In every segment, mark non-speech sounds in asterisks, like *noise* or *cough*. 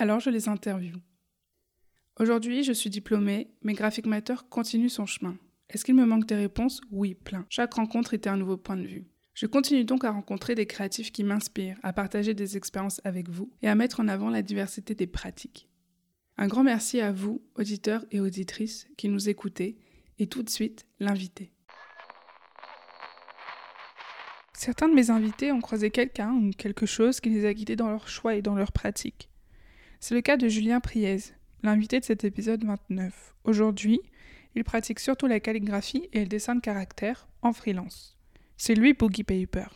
Alors je les interviewe. Aujourd'hui, je suis diplômée, mais Graphic Matter continue son chemin. Est-ce qu'il me manque des réponses? Oui, plein. Chaque rencontre était un nouveau point de vue. Je continue donc à rencontrer des créatifs qui m'inspirent, à partager des expériences avec vous et à mettre en avant la diversité des pratiques. Un grand merci à vous, auditeurs et auditrices, qui nous écoutez, et tout de suite, l'invité. Certains de mes invités ont croisé quelqu'un ou quelque chose qui les a guidés dans leurs choix et dans leurs pratiques. C'est le cas de Julien Priez, l'invité de cet épisode 29. Aujourd'hui, il pratique surtout la calligraphie et le dessin de caractère en freelance. C'est lui Boogie Paper.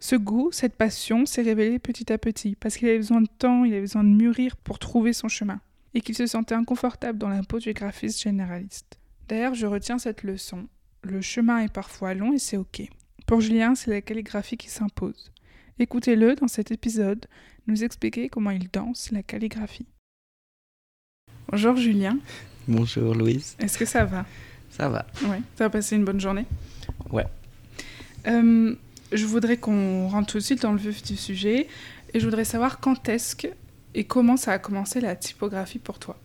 Ce goût, cette passion s'est révélé petit à petit parce qu'il avait besoin de temps, il avait besoin de mûrir pour trouver son chemin et qu'il se sentait inconfortable dans la peau du graphiste généraliste. D'ailleurs, je retiens cette leçon. Le chemin est parfois long et c'est ok. Pour Julien, c'est la calligraphie qui s'impose. Écoutez-le dans cet épisode nous expliquer comment il danse la calligraphie. Bonjour Julien, Bonjour Louise. est-ce que ça va? Ça va. Ouais, ça a passé une bonne journée? Ouais. Euh, je voudrais qu'on rentre tout de suite dans le vif du sujet et je voudrais savoir quand est-ce que et comment ça a commencé la typographie pour toi?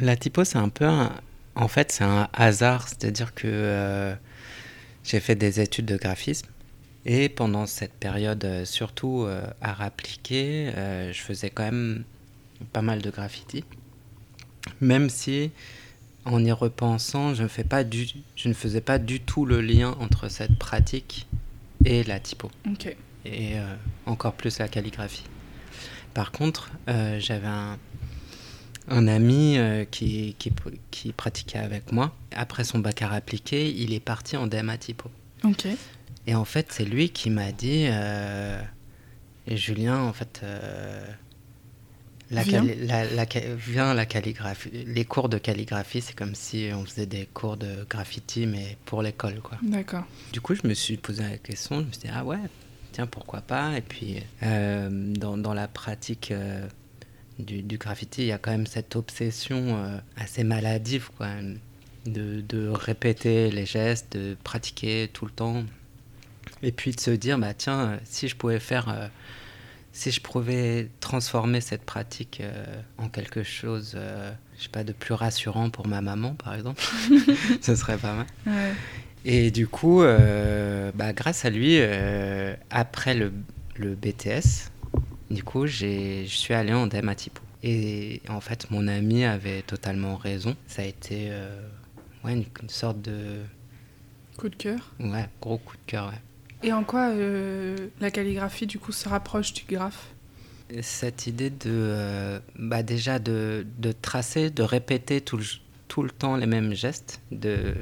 La typo, c'est un peu un... En fait, c'est un hasard. C'est-à-dire que euh, j'ai fait des études de graphisme. Et pendant cette période, euh, surtout euh, art appliqué, euh, je faisais quand même pas mal de graffiti. Même si, en y repensant, je ne, fais pas du... je ne faisais pas du tout le lien entre cette pratique et la typo. Et euh, encore plus la calligraphie. Par contre, j'avais un, un ami qui, qui, qui pratiquait avec moi. Après son bac à appliqué, il est parti en DMA typo. Et en fait, c'est lui qui m'a dit euh, Julien, en fait, euh, la, Viens. la, la viens la calligraphie. Les cours de calligraphie, c'est comme si on faisait des cours de graffiti, mais pour l'école, quoi. D'accord. Du coup, je me suis posé la question, je me suis dit, ah ouais, tiens, pourquoi pas? Et puis, euh, dans, dans la pratique du, du graffiti, il y a quand même cette obsession assez maladive, quoi, de, de répéter les gestes, de pratiquer tout le temps. Et puis de se dire, bah tiens, euh, si je pouvais faire, euh, si je pouvais transformer cette pratique euh, en quelque chose, euh, je sais pas, de plus rassurant pour ma maman, par exemple, *laughs* *laughs* ce serait pas mal. Ouais. Et du coup, bah, grâce à lui, après le, le BTS, du coup, je suis allé en DEMA typo. Et en fait, mon ami avait totalement raison. Ça a été ouais, une, une sorte de Coup de cœur? ouais, gros coup de cœur. ouais. Et en quoi euh, la calligraphie du coup se rapproche du graphe? Cette idée de, euh, bah, déjà de, de tracer, de répéter tout le, tout le temps les mêmes gestes, de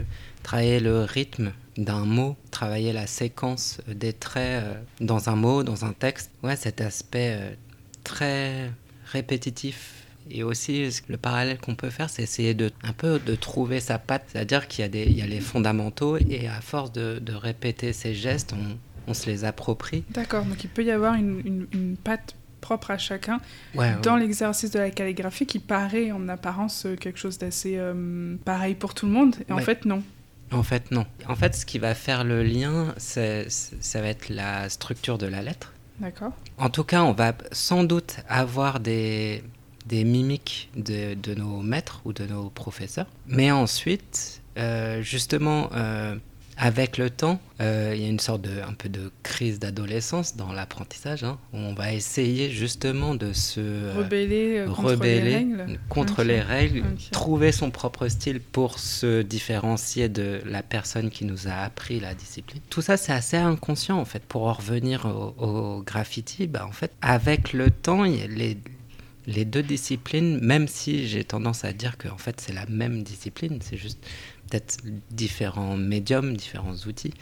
travailler le rythme d'un mot, travailler la séquence des traits euh, dans un mot, dans un texte. Ouais, cet aspect très répétitif. Et aussi, le parallèle qu'on peut faire, c'est essayer de, un peu de trouver sa patte. C'est-à-dire qu'il y, a des- il y a les fondamentaux et à force de, de répéter ces gestes, on, on se les approprie. D'accord, donc il peut y avoir une, une, une patte propre à chacun Ouais, ouais. dans l'exercice de la calligraphie qui paraît en apparence euh, quelque chose d'assez euh, pareil pour tout le monde et en fait non. En fait, non. En fait, ce qui va faire le lien, c'est- ça va être la structure de la lettre. D'accord En tout cas, on va sans doute avoir des, des mimiques de, de nos maîtres ou de nos professeurs. Mais ensuite, euh, justement, euh, avec le temps, euh, il y a une sorte de, un peu de crise d'adolescence dans l'apprentissage, hein, où on va essayer justement de se... Rebeller contre rebeller les règles contre les règles, trouver son propre style pour se différencier de la personne qui nous a appris la discipline. Tout ça, c'est assez inconscient en fait. Pour en revenir au, au graffiti, bah, en fait, avec le temps, il y a les, les deux disciplines, même si j'ai tendance à dire que en fait, c'est la même discipline, c'est juste peut-être différents médiums, différents outils.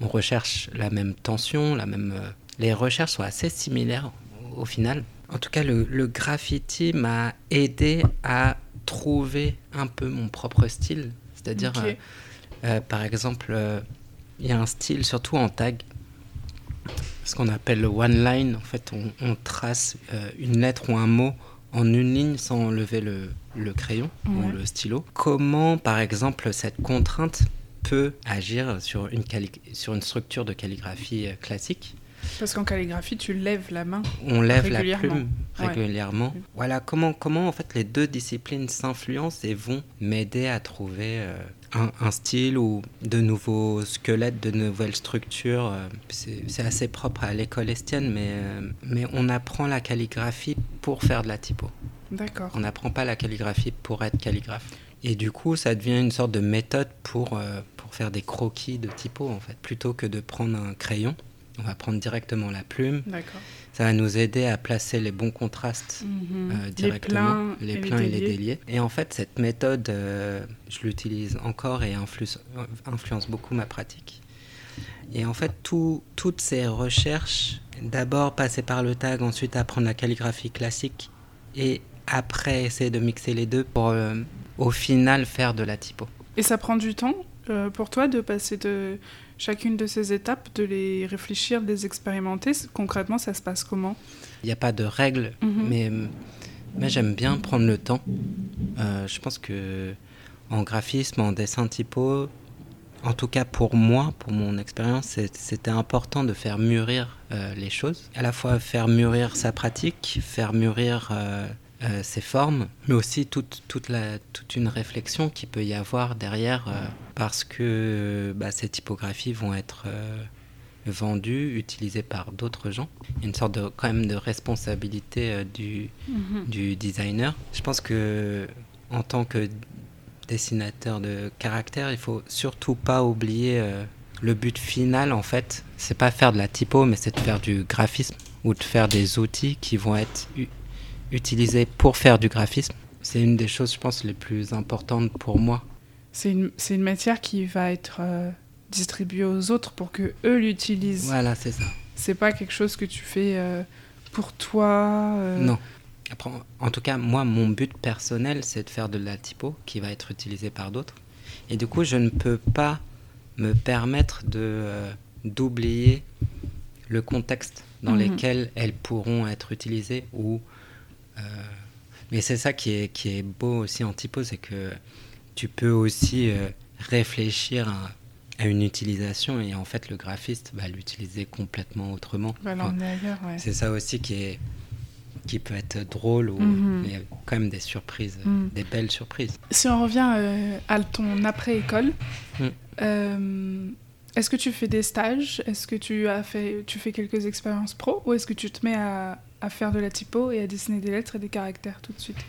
On recherche la même tension, la même. euh, Les recherches sont assez similaires au- final. en tout cas, le, le graffiti m'a aidé à trouver un peu mon propre style. C'est-à-dire, euh, euh, par exemple, euh, il y a un style, surtout en tag, ce qu'on appelle le one line. En fait, on, on trace une lettre ou un mot en une ligne sans lever le, le crayon ou le stylo. Comment, par exemple, cette contrainte peut agir sur une, sur une structure de calligraphie euh, classique? Parce qu'en calligraphie, tu lèves la main. on lève la Régulièrement. plume Ouais. régulièrement. Voilà comment, comment en fait les deux disciplines s'influencent et vont m'aider à trouver euh, un, un style ou de nouveaux squelettes, de nouvelles structures. euh, C'est c'est assez propre à l'école estienne, mais, euh, mais on apprend la calligraphie pour faire de la typo. D'accord. On n'apprend pas la calligraphie pour être calligraphe. Et du coup, ça devient une sorte de méthode pour, euh, pour faire des croquis de typo, en fait. Plutôt que de prendre un crayon, on va prendre directement la plume. Ça va nous aider à placer les bons contrastes Mhm. euh, directement, les pleins et les déliés. Et en fait, cette méthode, euh, je l'utilise encore et influence, influence beaucoup ma pratique. Et en fait, tout- toutes ces recherches, d'abord passer par le tag, ensuite apprendre la calligraphie classique, et après essayer de mixer les deux pour euh, au final faire de la typo. Et ça prend du temps pour toi de passer de chacune de ces étapes, de les réfléchir, de les expérimenter. Concrètement, ça se passe comment? Il n'y a pas de règles, Mhm. mais, mais j'aime bien prendre le temps. Euh, je pense que en graphisme, en dessin typo, en tout cas pour moi, pour mon expérience, c'était important de faire mûrir euh, les choses. À la fois faire mûrir sa pratique, faire mûrir euh, euh, ses formes, mais aussi toute, toute, la, toute une réflexion qui peut y avoir derrière, euh, parce que bah, ces typographies vont être euh, vendues, utilisées par d'autres gens. Il y a une sorte de, quand même de responsabilité euh, du, du designer. Je pense que en tant que dessinateur de caractère, il faut surtout pas oublier le but final en fait. C'est pas faire de la typo, mais c'est de faire du graphisme ou de faire des outils qui vont être u- utilisés pour faire du graphisme. C'est une des choses, je pense, les plus importantes pour moi. C'est une, une matière qui va être euh, distribuée aux autres pour que eux l'utilisent. Voilà, c'est ça. C'est pas quelque chose que tu fais euh, pour toi. euh, Non. Après, en- tout cas, moi, mon but personnel, c'est de faire de la typo qui va être utilisée par d'autres. Et du coup, je ne peux pas me permettre de d'oublier le contexte dans Mhm. lequel elles pourront être utilisées. Ou, mais c'est ça qui est, qui est beau aussi en typo, c'est que tu peux aussi euh, réfléchir à, à une utilisation et en fait, le graphiste va l'utiliser complètement autrement. Enfin, ouais. c'est ça aussi qui est qui peut être drôle ou Mhm. il y a quand même des surprises, Mhm. des belles surprises. Si on revient euh, à ton après-école, Mm. euh, est-ce que tu fais des stages? Est-ce que tu, as fait, tu fais quelques expériences pro Ou est-ce que tu te mets à, à faire de la typo et à dessiner des lettres et des caractères tout de suite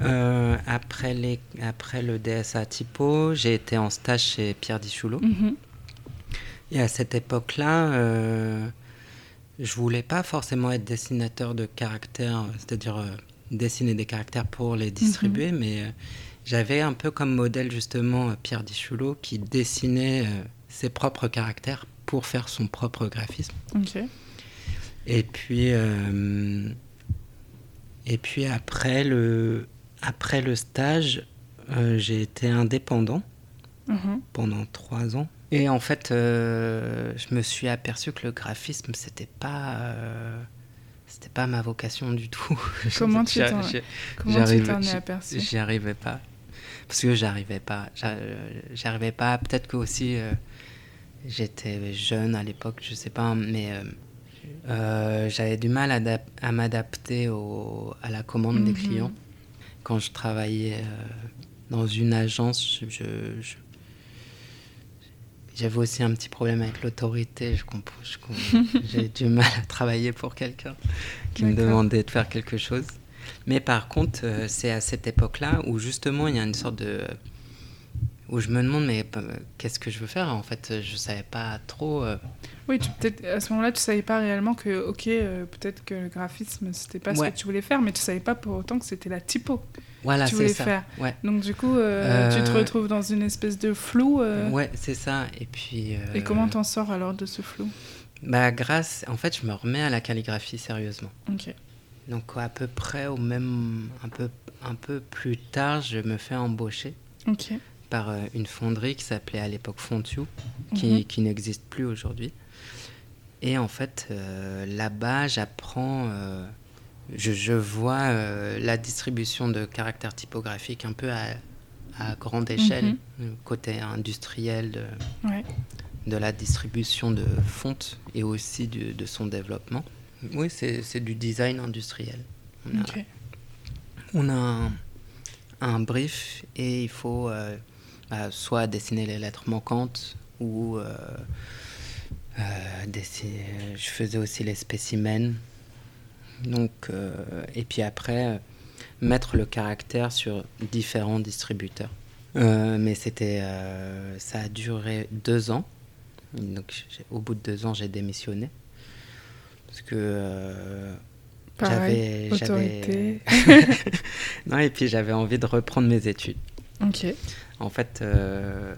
Euh, après les après le DSA typo, j'ai été en stage chez Pierre Dichoulot. Mhm. Et à cette époque-là, euh, je voulais pas forcément être dessinateur de caractères, c'est-à-dire euh, dessiner des caractères pour les distribuer, mais euh, j'avais un peu comme modèle justement Pierre Dichoulot qui dessinait ses propres caractères pour faire son propre graphisme. Et puis, euh, et puis après, le, après le stage, euh, j'ai été indépendant Mhm. pendant trois ans. Et en fait, euh, je me suis aperçu que le graphisme, c'était pas, c'était pas ma vocation du tout. *laughs* *laughs* Comment tu t'en- es aperçu? J'y arrivais pas. Parce que j'arrivais pas. J'a- J'y arrivais pas. Peut-être que aussi j'étais jeune à l'époque, je sais pas, mais euh, j'avais du mal à, adap- à m'adapter à la commande des Mhm. clients. Quand je travaillais euh, dans une agence, j'avais aussi un petit problème avec l'autorité. *laughs* J'ai du mal à travailler pour quelqu'un qui me demandait de faire quelque chose. Mais par contre, euh, c'est à cette époque-là où justement il y a une sorte de où je me demande mais euh, qu'est-ce que je veux faire en fait je savais pas trop euh, Oui, tu- peut-être à ce moment-là, tu savais pas réellement que, ok, euh, peut-être que le graphisme, c'était pas Ouais. ce que tu voulais faire, mais tu savais pas pour autant que c'était la typo voilà que tu voulais ça faire. ouais Donc du coup, euh, tu te retrouves dans une espèce de flou. ouais c'est ça et puis Et comment t'en sors alors de ce flou? Bah grâce en fait je me remets à la calligraphie sérieusement Ok. donc à peu près au même, un peu, un peu plus tard, je me fais embaucher Ok. Par euh, une fonderie qui s'appelait à l'époque Fontiu, qui, Mhm. qui n'existe plus aujourd'hui. Et en fait, euh, là-bas, j'apprends, euh, je, je vois euh, la distribution de caractères typographiques un peu à, à grande échelle, Mhm. côté industriel de, Ouais. de la distribution de fonte et aussi du- de son développement. Oui, c'est du design industriel. On a, on a un, un brief et il faut euh, soit dessiner les lettres manquantes ou euh, euh, dessiner- je faisais aussi les spécimens. Donc, et puis après, mettre le caractère sur différents distributeurs. Mais c'était, ça a duré deux ans. Donc, au bout de deux ans, j'ai démissionné. Parce que euh, j'avais- *laughs* *laughs* non, et puis j'avais envie de reprendre mes études. Ok. En fait, euh,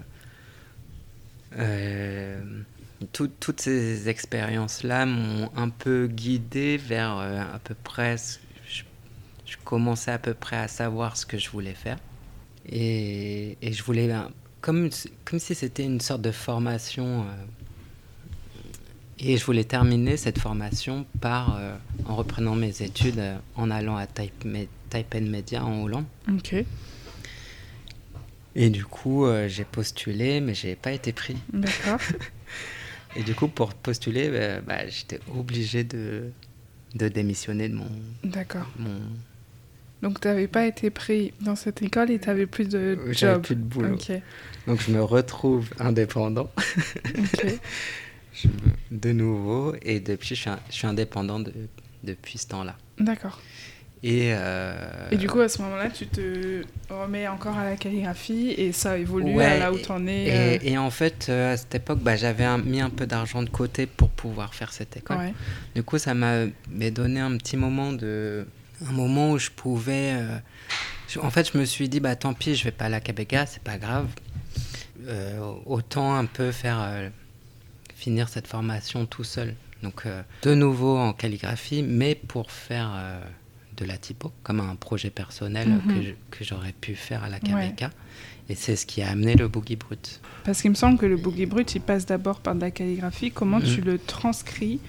euh, tout- toutes ces expériences-là m'ont un peu guidé vers euh, à peu près. Je, je commençais à peu près à savoir ce que je voulais faire. Et, et je voulais. un- Comme, comme si c'était une sorte de formation. et je voulais terminer cette formation par, euh, en reprenant mes études, euh, en allant à Taipei Media en Hollande. Ok. Et du coup, euh, j'ai postulé, mais j'ai pas été pris. D'accord. *laughs* Et du coup, pour postuler, euh, bah, j'étais obligé de, de démissionner de mon, D'accord. mon Donc, tu n'avais pas été pris dans cette école et tu n'avais plus de j'avais job. plus de boulot. Donc je me retrouve indépendant. *laughs* Je de nouveau et depuis je suis, un- je suis indépendant de- depuis ce temps-là. D'accord. Et, euh, Et du coup, à ce moment-là, tu te remets encore à la calligraphie et ça évolue Ouais, à là où tu en es. et, euh, et en fait, euh, à cette époque, bah, j'avais mis un peu d'argent de côté pour pouvoir faire cette école. ouais. Du coup, ça m'a donné un petit moment de, un moment où je pouvais. euh, je- en fait, je me suis dit, bah tant pis, je vais pas à la Cabega, c'est pas grave. Euh, autant un peu faire euh, finir cette formation tout seul. Donc, de nouveau en calligraphie, mais pour faire de la typo, comme un projet personnel Mhm. que j'aurais pu faire à la Cabega. Et c'est ce qui a amené le Boogie Brut. Parce qu'il me semble que le boogie brut, il passe d'abord par de la calligraphie. Comment tu le transcris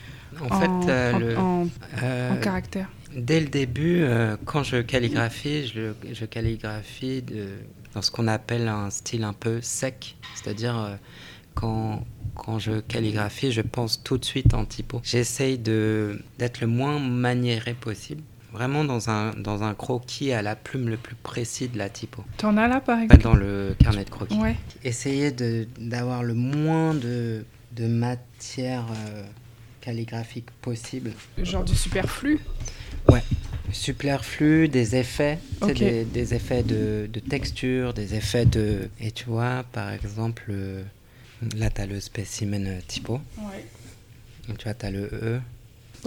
En, en, fait, euh, en- le, en- euh, en caractère Dès le début, euh, quand je calligraphie, je, je calligraphie de, dans ce qu'on appelle un style un peu sec. C'est-à-dire, quand, quand je calligraphie, je pense tout de suite en typo. J'essaye de- d'être le moins maniéré possible. Vraiment dans un, dans un croquis à la plume le plus précis de la typo. T'en as là, par Pas exemple dans le carnet de croquis. Ouais. Essayer de- d'avoir le moins de, de matière euh, calligraphique possible. Genre du superflu superflu, des effets, des, des effets de, de texture, des effets de... Et tu vois, par exemple, euh, là, tu as le spécimen euh, typo. Ouais. Donc, tu vois, tu as le E.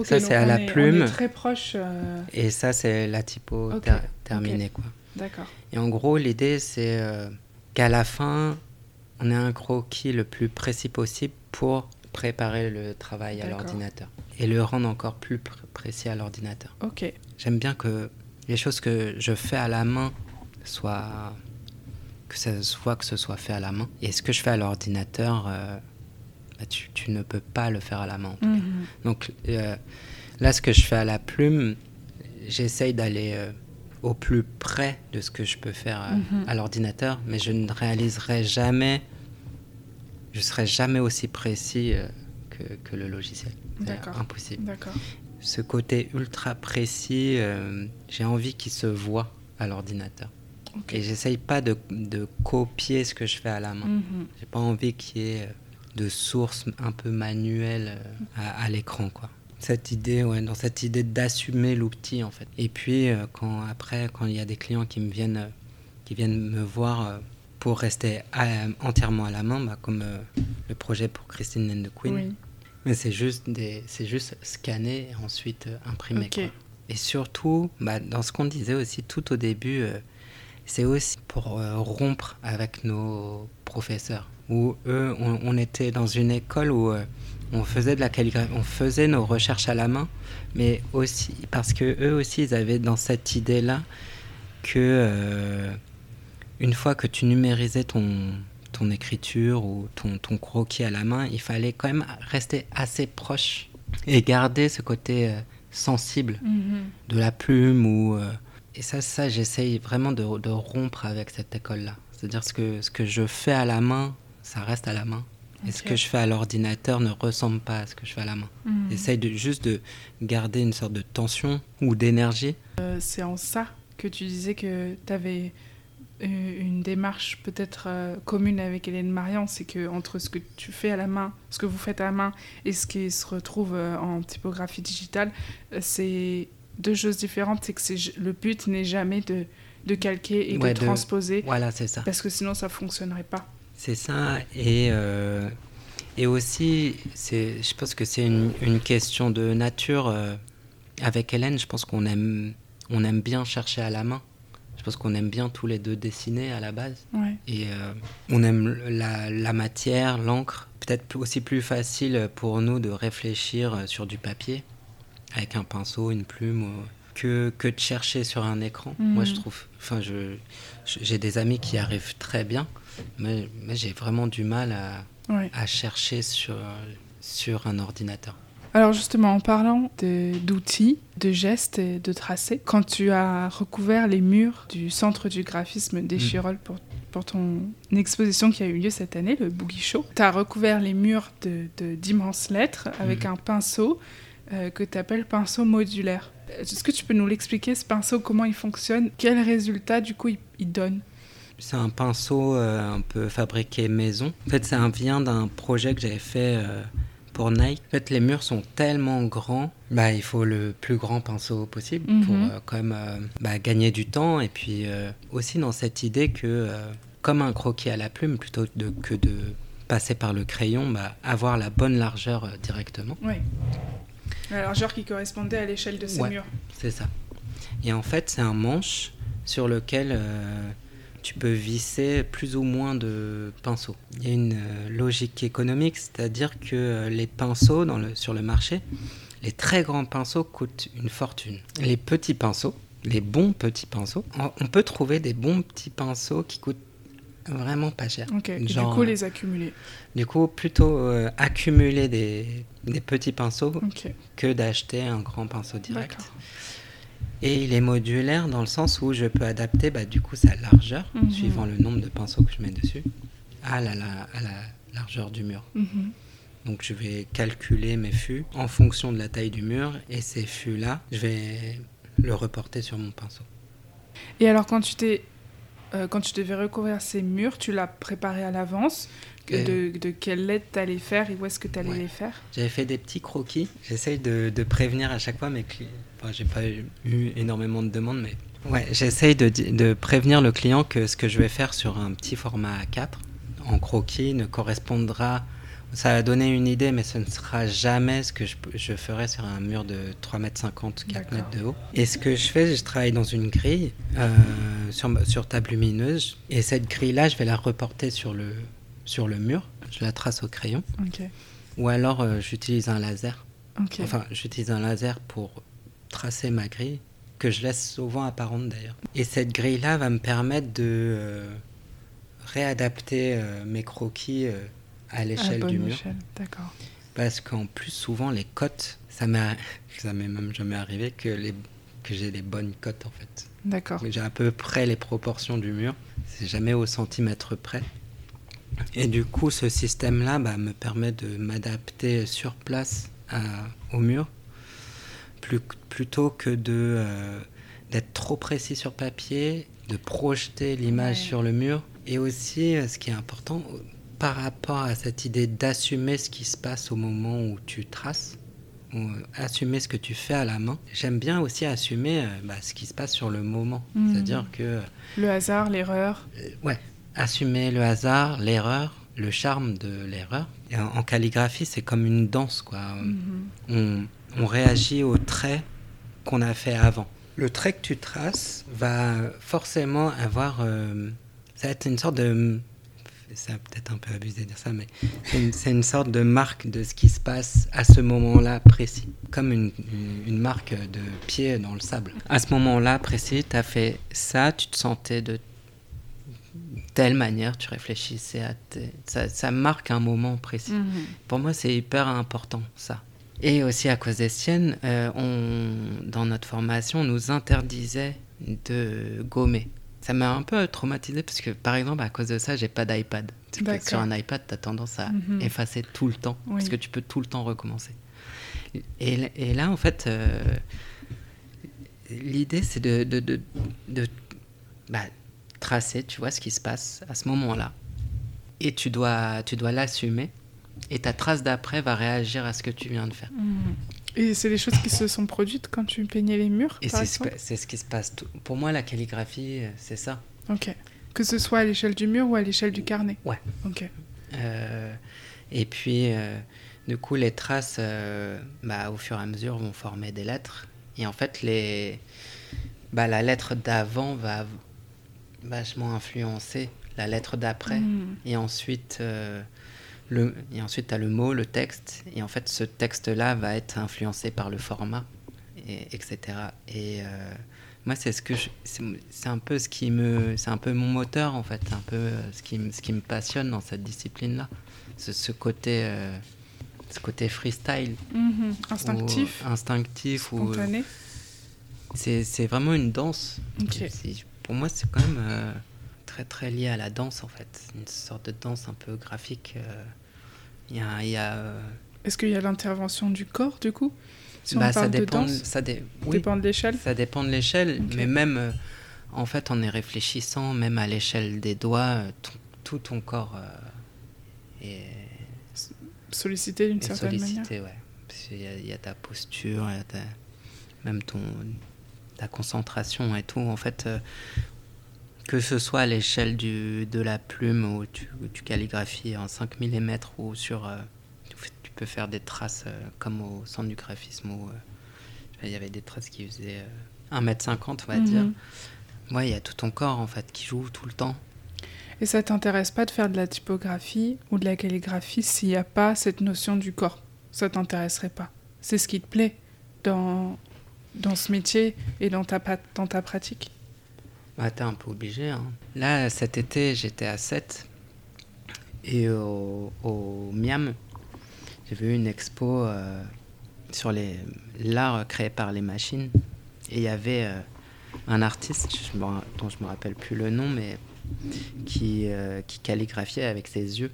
Ça, c'est à la est- plume. On est très proche. euh, Et ça, c'est la typo ter- terminée, quoi. D'accord. Et en gros, l'idée, c'est euh, qu'à la fin, on ait un croquis le plus précis possible pour préparer le travail à l'ordinateur. Et le rendre encore plus pr- précis à l'ordinateur. Ok. J'aime bien que les choses que je fais à la main soient que ça soit que ce soit fait à la main. Et ce que je fais à l'ordinateur, euh, bah, tu, tu ne peux pas le faire à la main. en tout cas. Mhm. Donc euh, là, ce que je fais à la plume, j'essaye d'aller euh, au plus près de ce que je peux faire euh, Mhm. à l'ordinateur, mais je ne réaliserai jamais, je serai jamais aussi précis que, que le logiciel. C'est impossible ce côté ultra précis, j'ai envie qu'il se voit à l'ordinateur. Ok. Et j'essaye pas de, de copier ce que je fais à la main. Mhm. J'ai pas envie qu'il y ait de sources un peu manuelles euh, à, à l'écran, quoi. Cette idée, ouais, dans cette idée d'assumer l'outil, en fait. Et puis, euh, quand, après, quand il y a des clients qui me viennent, euh, qui viennent me voir euh, pour rester à- entièrement à la main, bah, comme le projet pour Christine and the Queen, Oui. mais c'est juste, des, c'est juste scanner et ensuite imprimer. Quoi. Et surtout, bah, dans ce qu'on disait aussi tout au début, c'est aussi pour rompre avec nos professeurs. Où eux, on, on était dans une école où euh, on faisait de la calligraphie, on faisait nos recherches à la main, mais aussi parce que eux aussi, ils avaient dans cette idée-là que euh, une fois que tu numérisais ton, ton écriture ou ton, ton, croquis à la main, il fallait quand même rester assez proche et garder ce côté euh, sensible mm-hmm. de la plume ou et ça, ça j'essaye vraiment de, de, rompre avec cette école-là. C'est-à-dire ce que ce que je fais à la main, ça reste à la main. Et ce que je fais à l'ordinateur ne ressemble pas à ce que je fais à la main. Mm. J'essaye de, juste de garder une sorte de tension ou d'énergie. c'est en ça que tu disais que tu avais euh, une démarche peut-être euh, commune avec Hélène Marian, c'est que entre ce que tu fais à la main, ce que vous faites à la main et ce qui se retrouve euh, en typographie digitale, c'est deux choses différentes. C'est que le but n'est jamais de, de, calquer et de, transposer. Voilà, c'est ça. Parce que sinon, ça fonctionnerait pas. C'est ça. Et, et aussi, je pense que c'est une, une, question de nature. avec Hélène, je pense qu'on aime on aime bien chercher à la main. Je pense qu'on aime bien tous les deux dessiner à la base. Et euh, on aime la, matière, l'encre. Peut-être aussi plus facile pour nous de réfléchir euh, sur du papier, avec un pinceau, une plume, que, que de chercher sur un écran. Moi, je trouve. Enfin, je, j'ai des amis qui arrivent très bien, mais, mais j'ai vraiment du mal à, à chercher sur, sur un ordinateur. Alors justement, en parlant d'outils, de, gestes et de tracés, quand tu as recouvert les murs du Centre du graphisme des mm. pour, pour ton exposition qui a eu lieu cette année, le Boogie Show, tu as recouvert les murs d'immenses de, lettres avec mm. un pinceau euh, que tu appelles pinceau modulaire. Est-ce que tu peux nous l'expliquer, ce pinceau, comment il fonctionne? Quel résultat, du coup, il, donne? C'est un pinceau euh, un peu fabriqué maison. En fait, ça vient d'un projet que j'avais fait euh, pour Nike, en fait, les murs sont tellement grands, bah, il faut le plus grand pinceau possible pour mhm. euh, quand même euh, bah, gagner du temps. Et puis euh, aussi dans cette idée que, comme un croquis à la plume, plutôt de, que de passer par le crayon, bah, avoir la bonne largeur directement. Oui. La largeur qui correspondait à l'échelle de ces murs. C'est ça. Et en fait, c'est un manche sur lequel tu peux visser plus ou moins de pinceaux. Il y a une euh, logique économique, c'est-à-dire que euh, les pinceaux dans le, sur le marché, les très grands pinceaux coûtent une fortune. Les petits pinceaux, les bons petits pinceaux, on peut trouver des bons petits pinceaux qui coûtent vraiment pas cher. du coup, les accumuler. Du coup, plutôt euh, accumuler des, des, petits pinceaux que d'acheter un grand pinceau direct. Et il est modulaire dans le sens où je peux adapter bah, du coup sa largeur, mhm. suivant le nombre de pinceaux que je mets dessus, à la, à la largeur du mur. Mhm. Donc je vais calculer mes fûts en fonction de la taille du mur et ces fûts-là, je vais le reporter sur mon pinceau. Et alors quand tu t'es euh, quand tu devais recouvrir ces murs, tu l'as préparé à l'avance? De, de, quelle lettre tu allais faire et où est-ce que tu allais les faire? J'avais fait des petits croquis. J'essaye de, de, prévenir à chaque fois mes clients. Enfin, j'ai pas eu énormément de demandes, mais ouais, j'essaye de, de, prévenir le client que ce que je vais faire sur un petit format A4 en croquis ne correspondra. Ça a donné une idée, mais ce ne sera jamais ce que je, je ferai sur un mur de 3,50 m, 4 mètres de haut. Et ce que je fais, je travaille dans une grille euh, sur, sur table lumineuse. Et cette grille-là, je vais la reporter sur le, sur le mur, je la trace au crayon. Ou alors euh, j'utilise un laser. Enfin, j'utilise un laser pour tracer ma grille, que je laisse souvent apparente d'ailleurs. Et cette grille-là va me permettre de euh, réadapter euh, mes croquis à l'échelle du mur. D'accord. Parce qu'en plus, souvent, les cotes, *laughs* ça m'est même jamais arrivé que, les, que j'ai les bonnes cotes en fait. D'accord. J'ai à peu près les proportions du mur. C'est jamais au centimètre près. Et du coup, ce système-là bah, me permet de m'adapter sur place au mur plutôt que de euh, d'être trop précis sur papier, de projeter l'image sur le mur. Et aussi, euh, ce qui est important, par rapport à cette idée d'assumer ce qui se passe au moment où tu traces, ou euh, assumer ce que tu fais à la main. J'aime bien aussi assumer bah, ce qui se passe sur le moment. Mmh. C'est-à-dire que... Le hasard, l'erreur. ouais, assumer le hasard, l'erreur, le charme de l'erreur. En, calligraphie, c'est comme une danse, quoi. Mhm. on, réagit au trait qu'on a fait avant. Le trait que tu traces va forcément avoir. Euh, ça va être une sorte de c'est peut-être un peu abusé de dire ça, mais c'est une, sorte de marque de ce qui se passe à ce moment-là précis, comme une, une, marque de pied dans le sable. À ce moment-là précis, tu as fait ça, tu te sentais de telle manière, tu réfléchissais à... Ça, ça, marque un moment précis. Mhm. Pour moi, c'est hyper important, ça. Et aussi à cause des siennes, euh, on, dans notre formation, on nous interdisait de gommer. Ça m'a un peu traumatisé parce que, par exemple, à cause de ça, j'ai pas d'iPad. Sur un iPad, tu as tendance à mhm. effacer tout le temps parce que tu peux tout le temps recommencer. Et, et là, en fait, euh, l'idée, c'est de, de, de, de bah, tracer, tu vois, ce qui se passe à ce moment-là. Et tu dois, tu dois l'assumer. Et ta trace d'après va réagir à ce que tu viens de faire. Mhm. Et c'est des choses qui se sont produites quand tu peignais les murs Et c'est ce, qui se passe. Pour moi, la calligraphie, c'est ça. Ok. Que ce soit à l'échelle du mur ou à l'échelle du carnet Ouais. Ok. Euh, et puis, euh, du coup, les traces, euh, bah, au fur et à mesure, vont former des lettres. Et en fait, les... bah, la lettre d'avant va vachement influencer la lettre d'après. Hmm. Et ensuite, le, et ensuite, tu as le mot, le texte, et en fait, ce texte-là va être influencé par le format, et, etc. Et euh, moi, c'est ce que c'est un peu ce qui me, c'est un peu mon moteur en fait, un peu ce qui, ce qui me passionne dans cette discipline-là, ce, ce, côté, euh, ce côté freestyle, mm-hmm. instinctif, instinctif spontané. C'est vraiment une danse. Pour moi, c'est quand même euh, très très lié à la danse en fait, une sorte de danse un peu graphique. Il y a, euh, Est-ce qu'il y a l'intervention du corps du coup si bah, ça, dépend, de ça dépend de l'échelle? Ça dépend de l'échelle, mais même euh, en fait en y réfléchissant, même à l'échelle des doigts, euh, tout ton corps est sollicité d'une certaine sollicité, manière? Ouais. Il y, a ta posture, y a ta, même ton, ta concentration et tout. En fait, que ce soit à l'échelle de la plume où tu, calligraphies en 5 mm ou sur. Euh, tu peux faire des traces euh, comme au centre du graphisme où euh, il y avait des traces qui faisaient 1m50, on va dire. Mhm. Ouais, il y a tout ton corps en fait qui joue tout le temps. Et ça t'intéresse pas de faire de la typographie ou de la calligraphie s'il n'y a pas cette notion du corps? Ça t'intéresserait pas? C'est ce qui te plaît dans, dans ce métier et dans ta, dans ta pratique? Bah, t'es un peu obligé. Hein. Là, cet été, j'étais à 7 et au, au Miam, j'ai vu une expo euh, sur l'art créé par les machines. Et il y avait euh, un artiste, dont je me rappelle plus le nom, mais qui, euh, qui calligraphiait avec ses yeux.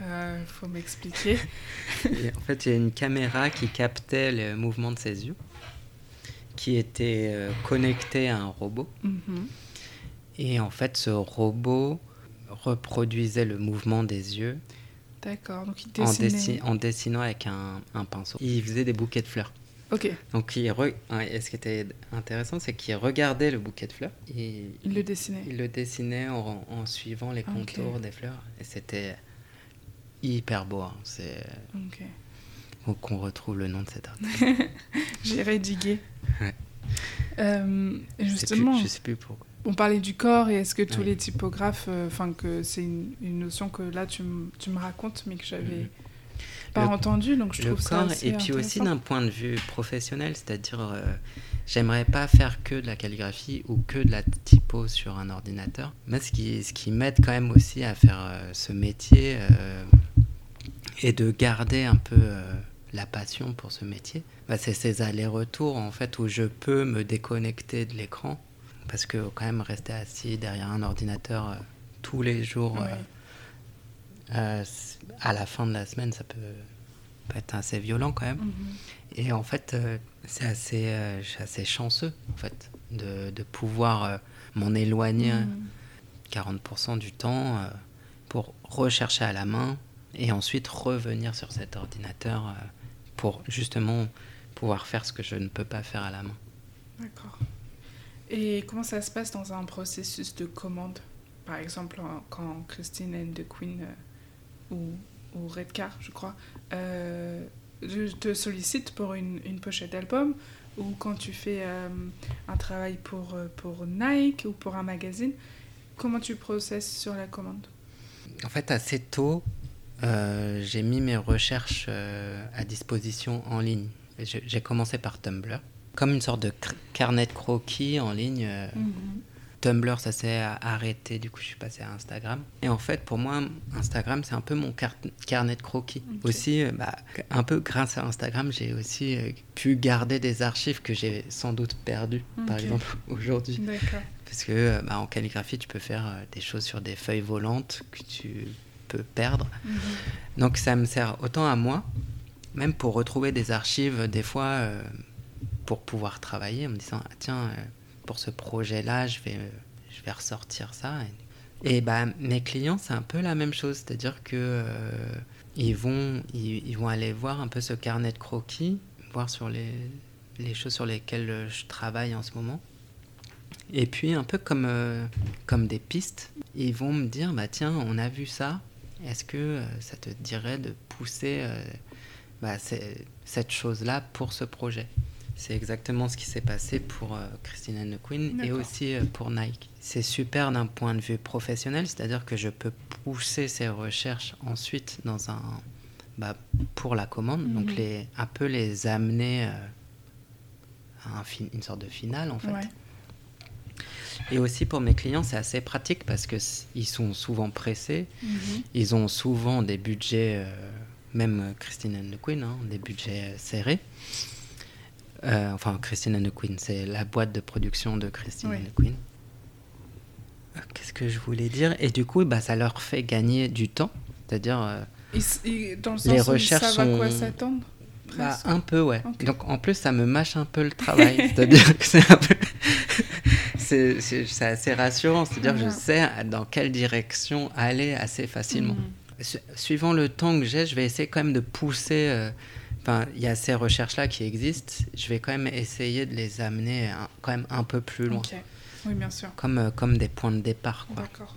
Il faut m'expliquer. *laughs* en fait, il y a une caméra qui captait le mouvement de ses yeux, qui était connectée à un robot. Mm-hmm. Et en fait, ce robot reproduisait le mouvement des yeux. D'accord, donc il dessinait. En, dessinant avec un, un, pinceau. Il faisait des bouquets de fleurs. Ok. Donc, il et ce qui était intéressant, c'est qu'il regardait le bouquet de fleurs. Et il le dessinait. Il le dessinait en, en suivant les contours des fleurs. Et c'était hyper beau. Hein. C'est. Ok. Faut qu'on retrouve le nom de cet artiste. *laughs* J'irai diguer. Ouais. Euh, justement. Je sais, sais plus pourquoi on parlait du corps et est-ce que tous les typographes, euh, enfin que c'est une, notion que là tu, tu me racontes mais que j'avais pas entendu donc je trouve ça et puis aussi d'un point de vue professionnel, c'est-à-dire euh, j'aimerais pas faire que de la calligraphie ou que de la typo sur un ordinateur. Mais ce qui, ce qui m'aide quand même aussi à faire euh, ce métier et de garder un peu la passion pour ce métier, bah, c'est ces allers-retours en fait où je peux me déconnecter de l'écran parce que quand même rester assis derrière un ordinateur euh, tous les jours, euh, euh, à la fin de la semaine, ça peut, être assez violent quand même. Mhm. Et en fait, c'est assez, chanceux en fait de, de pouvoir m'en éloigner 40% mhm. du temps pour rechercher à la main et ensuite revenir sur cet ordinateur pour justement pouvoir faire ce que je ne peux pas faire à la main. D'accord. Et comment ça se passe dans un processus de commande Par exemple, quand Christine and the Queen euh, ou, ou Redcar, je crois, euh, te sollicite pour une, une pochette d'album ou quand tu fais euh, un travail pour, pour Nike ou pour un magazine, comment tu processes sur la commande? En fait, assez tôt, j'ai mis mes recherches à disposition en ligne. J'ai commencé par Tumblr, comme une sorte de carnet de croquis en ligne. Euh, mhm. Tumblr, ça s'est arrêté, du coup, je suis passé à Instagram. Et en fait, pour moi, Instagram, c'est un peu mon carnet de croquis. Aussi, bah, un peu grâce à Instagram, j'ai aussi pu garder des archives que j'ai sans doute perdues, par exemple, *laughs* aujourd'hui. Parce que bah, en calligraphie, tu peux faire des choses sur des feuilles volantes que tu perdre. Mhm. Donc ça me sert autant à moi, même pour retrouver des archives, des fois, euh, pour pouvoir travailler, en me disant, ah, tiens, euh, pour ce projet-là, je vais, je vais ressortir ça. Et, bah, mes clients, c'est un peu la même chose, c'est-à-dire que euh, ils, vont, ils, vont aller voir un peu ce carnet de croquis, voir sur les, les choses sur lesquelles je travaille en ce moment. Et puis, un peu comme, comme des pistes, ils vont me dire, bah tiens, on a vu ça, est-ce que euh, ça te dirait de pousser euh, bah, cette chose-là pour ce projet? C'est exactement ce qui s'est passé pour euh, Christine and Queen et aussi pour Nike. C'est super d'un point de vue professionnel, c'est-à-dire que je peux pousser ces recherches ensuite dans un, bah, pour la commande, donc mhm. les, un peu les amener à une sorte de finale en fait. Et aussi pour mes clients, c'est assez pratique parce qu'ils sont souvent pressés. Mhm. Ils ont souvent des budgets, euh, même euh, the Queen, hein, des budgets serrés. Euh, enfin, Christine and the Queen, c'est la boîte de production de Christine and the Queen. Qu'est-ce que je voulais dire? Et du coup, bah, ça leur fait gagner du temps. C'est-à-dire, dans le les recherches ils savent à quoi s'attendre bah, un peu, ouais. Donc en plus, ça me mâche un peu le *laughs* travail. C'est-à-dire que c'est un peu *laughs* c'est assez rassurant. C'est-à-dire que je sais dans quelle direction aller assez facilement. Mm. Suivant le temps que j'ai, je vais essayer quand même de pousser. Enfin, il y a ces recherches-là qui existent. Je vais quand même essayer de les amener quand même un peu plus loin. Oui, bien sûr. Comme, euh, comme des points de départ. D'accord.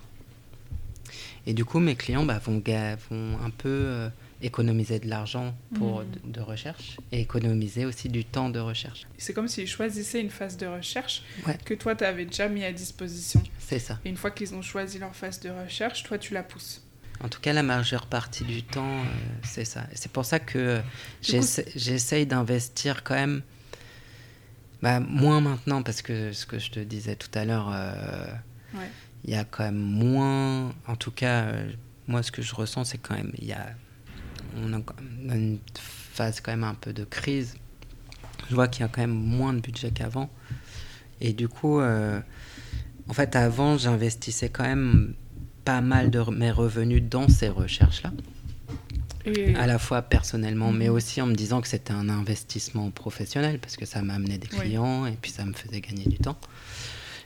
Et du coup, mes clients bah, vont, vont un peu euh, économiser de l'argent pour mm. de, recherche et économiser aussi du temps de recherche. C'est comme s'ils choisissaient une phase de recherche que toi, tu avais déjà mis à disposition. C'est ça. Et une fois qu'ils ont choisi leur phase de recherche, toi, tu la pousses. En tout cas, la majeure partie du temps, euh, c'est ça. C'est pour ça que j'essaye d'investir quand même, bah, moins maintenant, parce que ce que je te disais tout à l'heure, euh, il y a quand même moins, en tout cas, euh, moi, ce que je ressens, c'est quand même, y a on a une phase quand même un peu de crise. Je vois qu'il y a quand même moins de budget qu'avant. Et du coup, euh, en fait, avant, j'investissais quand même pas mal de mes revenus dans ces recherches-là. À la fois personnellement, mais mhm. aussi en me disant que c'était un investissement professionnel, parce que ça m'amenait des clients et puis ça me faisait gagner du temps.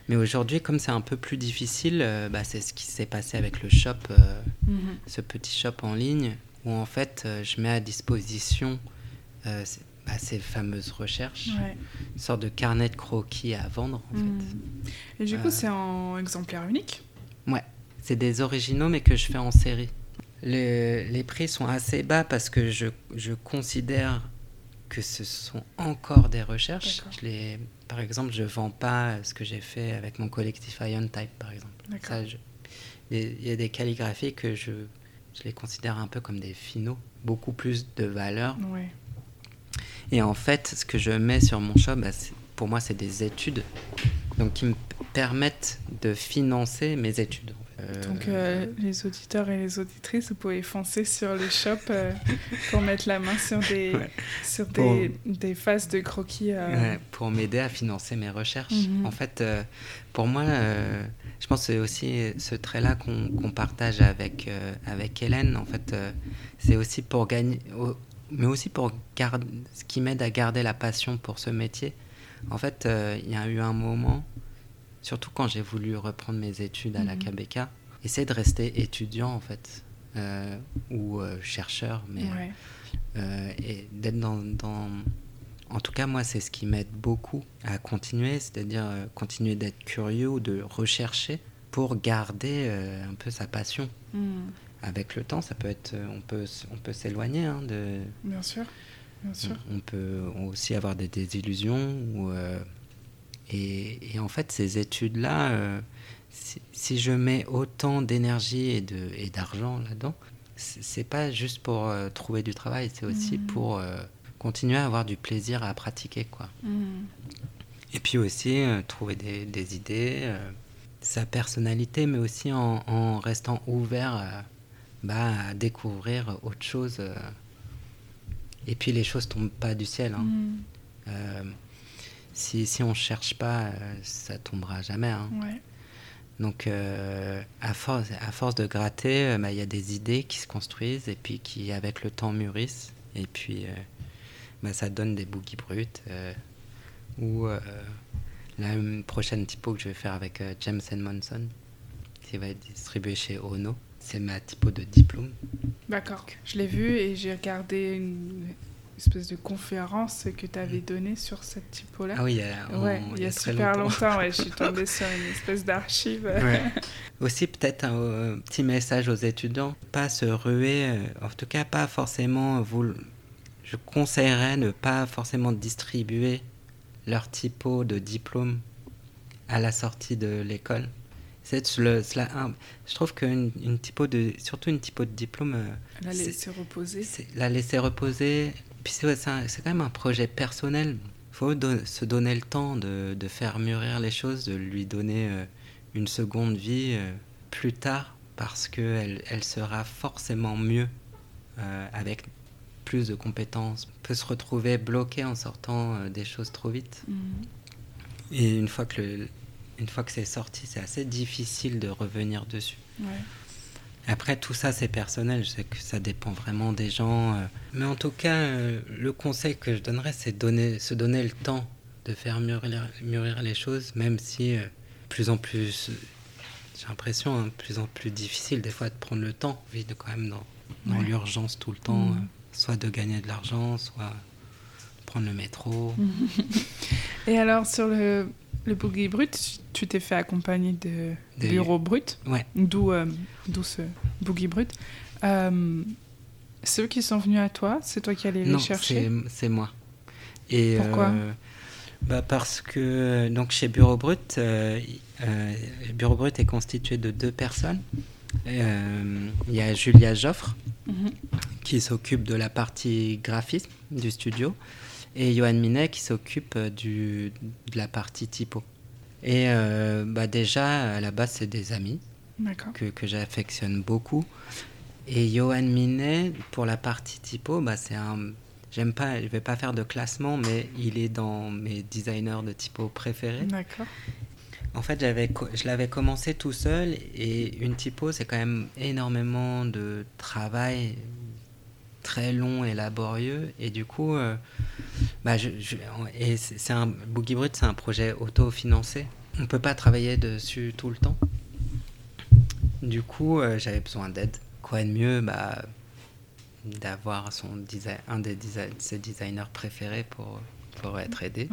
Mais aujourd'hui, comme c'est un peu plus difficile, euh, bah, c'est ce qui s'est passé avec le shop, euh, mhm. ce petit shop en ligne où en fait euh, je mets à disposition bah, ces fameuses recherches, une sorte de carnet de croquis à vendre en hmm. Et du coup, c'est en exemplaire unique? Ouais, c'est des originaux mais que je fais en série. Les, les prix sont assez bas parce que je, je, considère que ce sont encore des recherches. Je les, par exemple, je ne vends pas ce que j'ai fait avec mon collectif Ion Type, par exemple. Il y a des calligraphies que je je les considère un peu comme des finaux, beaucoup plus de valeur. Et en fait, ce que je mets sur mon shop, bah, pour moi, c'est des études donc, qui me permettent de financer mes études. Donc euh, les auditeurs et les auditrices, vous pouvez foncer sur le shop euh, pour mettre la main sur des, sur des, des, phases de croquis. pour m'aider à financer mes recherches. Mhm. En fait, pour moi, je pense que c'est aussi ce trait-là qu'on partage avec, euh, avec Hélène. En fait, euh, c'est aussi pour gagner, mais aussi pour garder, ce qui m'aide à garder la passion pour ce métier. En fait, euh, il y a eu un moment, surtout quand j'ai voulu reprendre mes études à la mhm. KBK, essayer de rester étudiant en fait, ou chercheur, mais et d'être dans, dans en tout cas, moi, c'est ce qui m'aide beaucoup à continuer, c'est-à-dire euh, continuer d'être curieux ou de rechercher pour garder euh, un peu sa passion. Hmm. Avec le temps, ça peut être, euh, on peut, on peut s'éloigner hein, de. Bien sûr, bien sûr. On, peut aussi avoir des désillusions ou, et, et, en fait, ces études-là, si, je mets autant d'énergie et, d'argent là-dedans, c'est pas juste pour euh, trouver du travail, c'est aussi mm. pour euh, continuer à avoir du plaisir à pratiquer. Quoi. Mm. Et puis aussi euh, trouver des, des idées, sa personnalité, mais aussi en, en restant ouvert bah, à découvrir autre chose. et puis les choses tombent pas du ciel. Hein. Mm. Si, si on cherche pas, ça tombera jamais. Hein. Ouais. Donc, euh, à, force, à force de gratter, euh, bah, il y a des idées qui se construisent et puis qui, avec le temps, mûrissent. Et puis, euh, bah, ça donne des boogies bruts. ou la prochaine typo que je vais faire avec James Monson, qui va être distribué chez Ono. C'est ma typo de diplôme. D'accord. Je l'ai vu et j'ai regardé une espèce de conférence que tu avais donnée sur cette typo-là. Ah oui, il y a, ouais, il y a super longtemps. ouais, je suis *laughs* tombée sur une espèce d'archive. *laughs* Aussi, peut-être un, petit message aux étudiants, pas se ruer, euh, en tout cas pas forcément, vous, je conseillerais ne pas forcément distribuer leur typo de diplôme à la sortie de l'école. Le, cela, je trouve qu'une une typo de, surtout une typo de diplôme, euh, la laisser reposer. La laisser reposer, puis c'est quand même un projet personnel. Il faut se donner le temps de, de, faire mûrir les choses, de lui donner euh, une seconde vie euh, plus tard, parce qu'elle elle sera forcément mieux euh, avec plus de compétences. On peut se retrouver bloqué en sortant des choses trop vite. Mhm. Et une fois que, une fois que c'est sorti, c'est assez difficile de revenir dessus. Ouais. Après, tout ça, c'est personnel. Je sais que ça dépend vraiment des gens. Euh. Mais en tout cas, euh, le conseil que je donnerais, c'est donner, se donner le temps de faire mûrir, mûrir les choses, même si euh, plus en plus, j'ai l'impression, hein, plus en plus difficile des fois de prendre le temps. On vit de, quand même dans, dans l'urgence tout le temps, mmh. soit de gagner de l'argent, soit prendre le métro. *laughs* Et alors, sur le, le boogie brut, tu t'es fait accompagner de bureau brut, ouais. d'où euh, ce boogie brut. Euh, ceux qui sont venus à toi, c'est toi qui allais les chercher c'est moi. Et, Pourquoi? euh, bah Parce que donc chez Bureau Brut, euh, Bureau Brut est constitué de deux personnes. Il y a Julia Joffre, mhm. qui s'occupe de la partie graphisme du studio et Johan Minet qui s'occupe euh, de la partie typo. Et euh, bah déjà, à la base, c'est des amis que, que j'affectionne beaucoup. Et Johan Minet, pour la partie typo, bah, c'est un. J'aime pas, je vais pas faire de classement, mais il est dans mes designers de typo préférés. D'accord. En fait, j'avais, je l'avais commencé tout seul et une typo, c'est quand même énormément de travail, très long et laborieux. Et du coup, euh, bah je, et c'est un Boogie Brut, c'est un projet autofinancé. On peut pas travailler dessus tout le temps. Du coup, euh, j'avais besoin d'aide. Quoi de mieux bah, d'avoir son design, un des ses designers préférés pour, pour être aidé.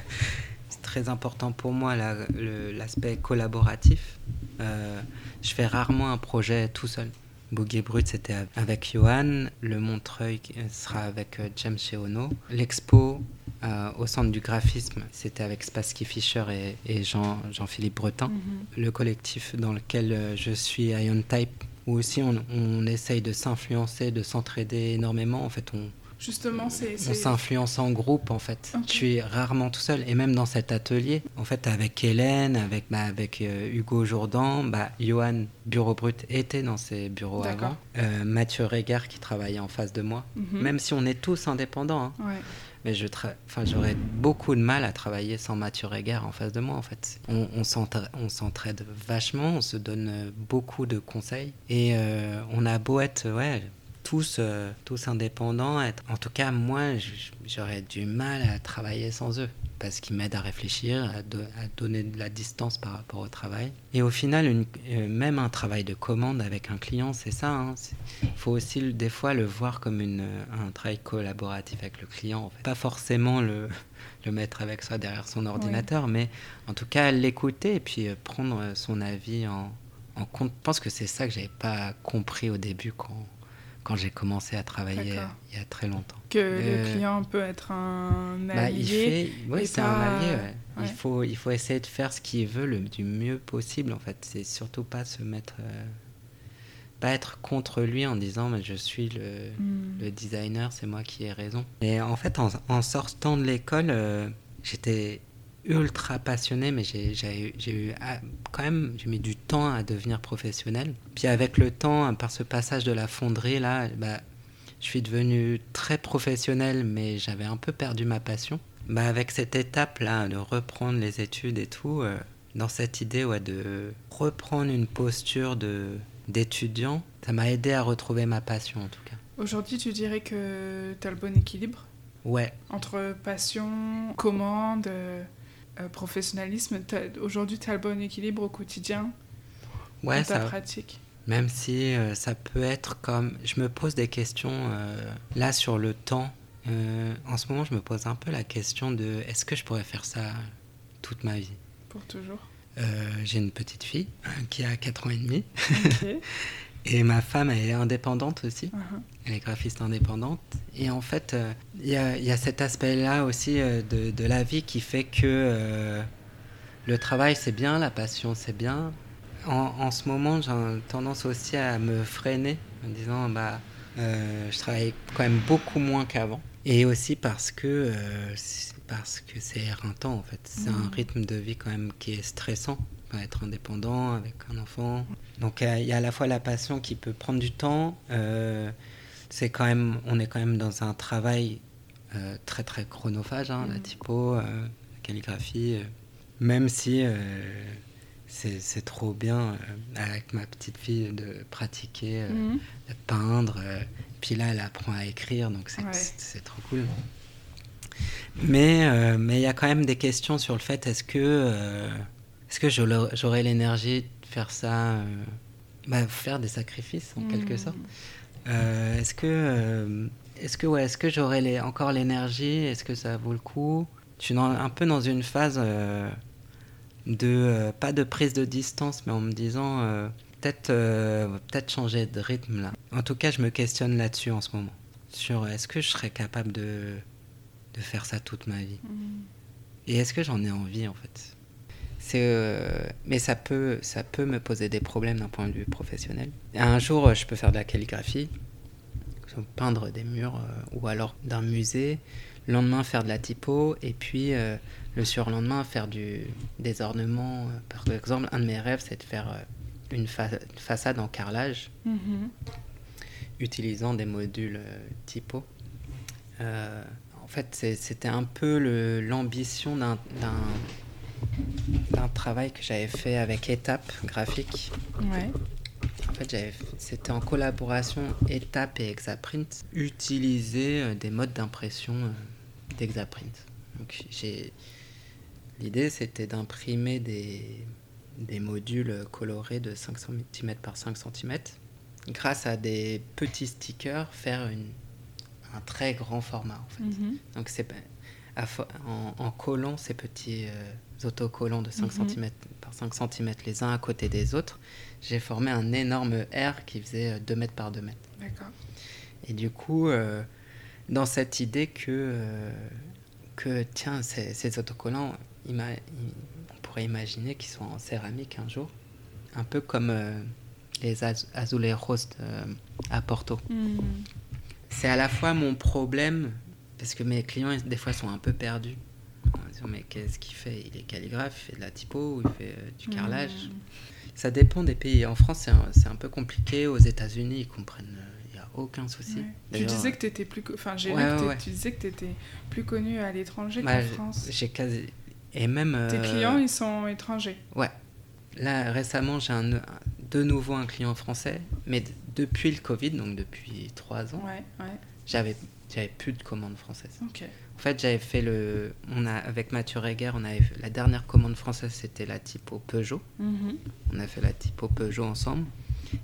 *laughs* c'est très important pour moi l'aspect collaboratif. Euh, je fais rarement un projet tout seul. Boogie Brut, c'était avec Johan. Le Montreuil sera avec euh, James Cheono. L'expo euh, au centre du graphisme, c'était avec Spassky Fischer et, Jean, Jean-Philippe Bretin. Mhm. Le collectif dans lequel euh, je suis, Ion Type, où aussi on, on essaye de s'influencer, de s'entraider énormément. En fait, on, Justement, c'est. On s'influence en groupe, en fait. Je suis rarement tout seul. Et même dans cet atelier, en fait, avec Hélène, avec, bah, avec euh, Hugo Jourdan, bah, Johan, Bureau Brut, était dans ces bureaux avant. Euh, Mathieu Régard, qui travaillait en face de moi. Mhm. Même si on est tous indépendants. Hein. Mais je enfin, j'aurais beaucoup de mal à travailler sans Mathieu Régard en face de moi, en fait. On, on s'entraide vachement, on se donne euh, beaucoup de conseils. Et on a beau être, ouais, tous, euh, tous indépendants. En tout cas, moi, j'aurais du mal à travailler sans eux parce qu'ils m'aident à réfléchir, à, donner de la distance par rapport au travail. Et au final, une, euh, même un travail de commande avec un client, c'est ça. Il hein, faut aussi des fois le voir comme une, un travail collaboratif avec le client. Pas forcément le, *laughs* le mettre avec soi derrière son ordinateur, mais en tout cas l'écouter et puis euh, prendre son avis en, en compte. Je pense que c'est ça que j'avais pas compris au début quand quand j'ai commencé à travailler il y a très longtemps. Que le client peut être un bah, allié. oui, c'est un allié. Il, faut, il faut essayer de faire ce qu'il veut le, du mieux possible, en fait. C'est surtout pas se mettre. Euh, pas être contre lui en disant mais je suis le, hmm. le designer, c'est moi qui ai raison. Et en fait, en, en sortant de l'école, euh, j'étais ultra passionné, mais j'ai eu ah, quand même j'ai mis du temps à devenir professionnel. Puis avec le temps, par ce passage de la fonderie là, bah, je suis devenu très professionnel, mais j'avais un peu perdu ma passion. Bah, avec cette étape là de reprendre les études et tout, euh, dans cette idée ouais, de reprendre une posture d'étudiant, ça m'a aidé à retrouver ma passion en tout cas. Aujourd'hui, tu dirais que tu as le bon équilibre? Ouais. Entre passion, commande, euh, professionnalisme, aujourd'hui, tu as le bon équilibre au quotidien ouais, dans ta pratique? Même si euh, ça peut être comme... Je me pose des questions euh, là sur le temps. en ce moment, je me pose un peu la question de est-ce que je pourrais faire ça toute ma vie? Pour toujours J'ai une petite fille qui a 4 ans et demi. *laughs* Et ma femme, elle est indépendante aussi. Uh-huh. Elle est graphiste indépendante. Et en fait, euh, il y, a, cet aspect-là aussi euh, de, la vie qui fait que euh, le travail, c'est bien, la passion, c'est bien. En, ce moment, j'ai tendance aussi à me freiner en disant, bah, je travaille quand même beaucoup moins qu'avant. Et aussi parce que parce que c'est éreintant en fait. C'est un mmh. rythme de vie quand même qui est stressant être indépendant avec un enfant. Donc il y a à la fois la passion qui peut prendre du temps. Euh, c'est quand même, on est quand même dans un travail euh, très très chronophage, hein, la mm. typo, euh, la calligraphie. même si c'est trop bien avec ma petite fille de pratiquer, mm. de peindre. puis là, elle apprend à écrire, donc c'est trop cool. Mais mais il y a quand même des questions sur le fait est-ce que est-ce que j'aurais l'énergie de faire ça euh, bah, Faire des sacrifices en quelque hmm. sorte? Euh, est-ce que, euh, est-ce que, ouais, est-ce que j'aurais encore l'énergie? Est-ce que ça vaut le coup? Je suis un peu dans une phase de, pas de prise de distance, mais en me disant peut-être peut-être changer de rythme là. En tout cas, je me questionne là-dessus en ce moment. Sur est-ce que je serais capable de, de faire ça toute ma vie? Hmm. Et est-ce que j'en ai envie en fait? Euh, mais ça peut, ça peut me poser des problèmes d'un point de vue professionnel. Un jour, je peux faire de la calligraphie, peindre des murs euh, ou alors d'un musée. Le lendemain, faire de la typo. Et puis, euh, le surlendemain, faire du, des ornements. Par exemple, un de mes rêves, c'est de faire une, façade en carrelage, mm-hmm. utilisant des modules typo. en fait, c'était un peu l'ambition d'un un travail que j'avais fait avec Étape Graphique. Ouais. En fait, c'était en collaboration Étape et Exaprint, utiliser euh, des modes d'impression euh, d'Exaprint. Donc, j'ai... L'idée, c'était d'imprimer des, des modules colorés de 5 cm par 5 cm. Grâce à des petits stickers, faire une, un très grand format. En fait. Mm-hmm. Donc, c'est en, en, collant ces petits euh, autocollants de 5 cm mhm. par 5 cm les uns à côté des autres, j'ai formé un énorme R qui faisait 2 mètres par 2 mètres. D'accord. Et du coup, euh, dans cette idée que, euh, que tiens, ces, ces autocollants, on pourrait imaginer qu'ils sont en céramique un jour, un peu comme euh, les az roses à Porto. Mhm. C'est à la fois mon problème, parce que mes clients, des fois, sont un peu perdus mais qu'est-ce qu'il fait? Il est calligraphe, il fait de la typo, il fait euh, du carrelage. Hmm. Ça dépend des pays. En France, c'est un, peu compliqué. Aux États-Unis, ils comprennent. Il n'y a aucun souci. Tu disais que tu étais plus, enfin, j'ai tu disais que tu étais plus connu à l'étranger qu'en France. J'ai quasi et même. Tes euh, clients, ils sont étrangers. Ouais. Là, récemment, j'ai un, de nouveau un client français, mais depuis le Covid, donc depuis trois ans, ouais, ouais. j'avais j'avais plus de commandes françaises. En fait, j'avais fait le. On a, avec Mathieu Reger, on avait la dernière commande française, c'était la typo Peugeot. Mhm. On a fait la typo Peugeot ensemble.